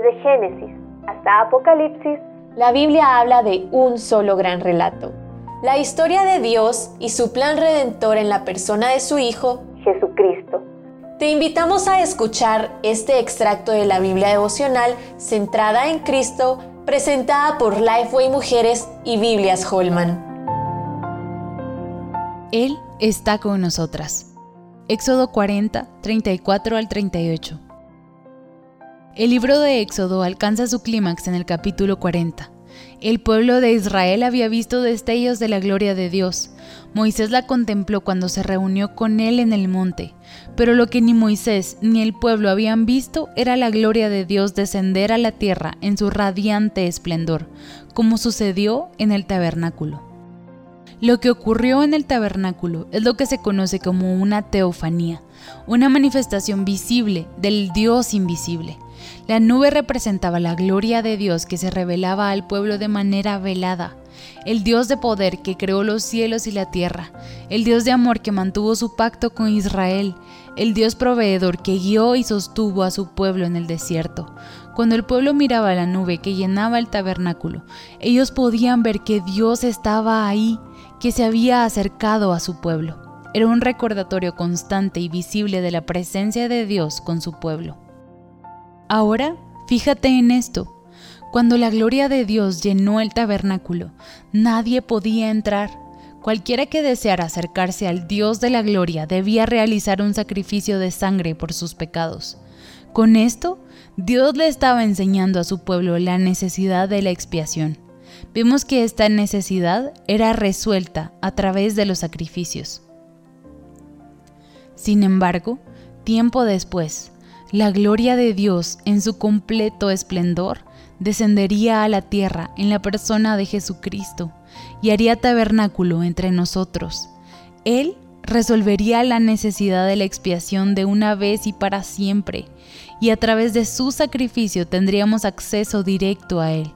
Desde Génesis hasta Apocalipsis, la Biblia habla de un solo gran relato. La historia de Dios y su plan redentor en la persona de su Hijo, Jesucristo. Te invitamos a escuchar este extracto de la Biblia devocional centrada en Cristo, presentada por Lifeway Mujeres y Biblias Holman. Él está con nosotras. Éxodo 40, 34 al 38. El libro de Éxodo alcanza su clímax en el capítulo 40. El pueblo de Israel había visto destellos de la gloria de Dios. Moisés la contempló cuando se reunió con él en el monte, pero lo que ni Moisés ni el pueblo habían visto era la gloria de Dios descender a la tierra en su radiante esplendor, como sucedió en el tabernáculo. Lo que ocurrió en el tabernáculo es lo que se conoce como una teofanía, una manifestación visible del Dios invisible. La nube representaba la gloria de Dios que se revelaba al pueblo de manera velada, el Dios de poder que creó los cielos y la tierra, el Dios de amor que mantuvo su pacto con Israel, el Dios proveedor que guió y sostuvo a su pueblo en el desierto. Cuando el pueblo miraba la nube que llenaba el tabernáculo, ellos podían ver que Dios estaba ahí, que se había acercado a su pueblo. Era un recordatorio constante y visible de la presencia de Dios con su pueblo. Ahora, fíjate en esto. Cuando la gloria de Dios llenó el tabernáculo, nadie podía entrar. Cualquiera que deseara acercarse al Dios de la gloria debía realizar un sacrificio de sangre por sus pecados. Con esto, Dios le estaba enseñando a su pueblo la necesidad de la expiación. Vemos que esta necesidad era resuelta a través de los sacrificios. Sin embargo, tiempo después, la gloria de Dios en su completo esplendor descendería a la tierra en la persona de Jesucristo y haría tabernáculo entre nosotros. Él resolvería la necesidad de la expiación de una vez y para siempre, y a través de su sacrificio tendríamos acceso directo a Él.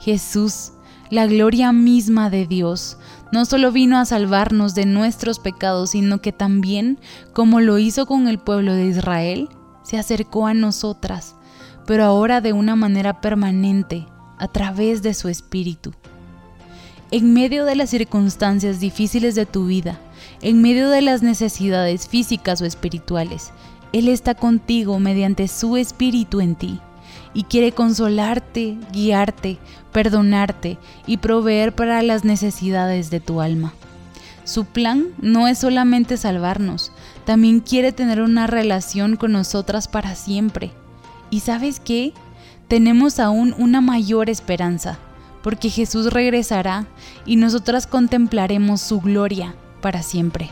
Jesús, la gloria misma de Dios, no solo vino a salvarnos de nuestros pecados, sino que también, como lo hizo con el pueblo de Israel, se acercó a nosotras, pero ahora de una manera permanente, a través de su Espíritu. En medio de las circunstancias difíciles de tu vida, en medio de las necesidades físicas o espirituales, Él está contigo mediante su Espíritu en ti y quiere consolarte, guiarte, perdonarte y proveer para las necesidades de tu alma. Su plan no es solamente salvarnos, también quiere tener una relación con nosotras para siempre. ¿Y sabes qué? Tenemos aún una mayor esperanza, porque Jesús regresará y nosotras contemplaremos su gloria para siempre.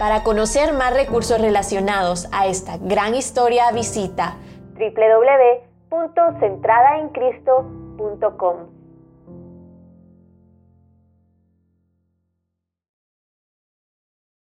Para conocer más recursos relacionados a esta gran historia, visita www.centradaencristo.com.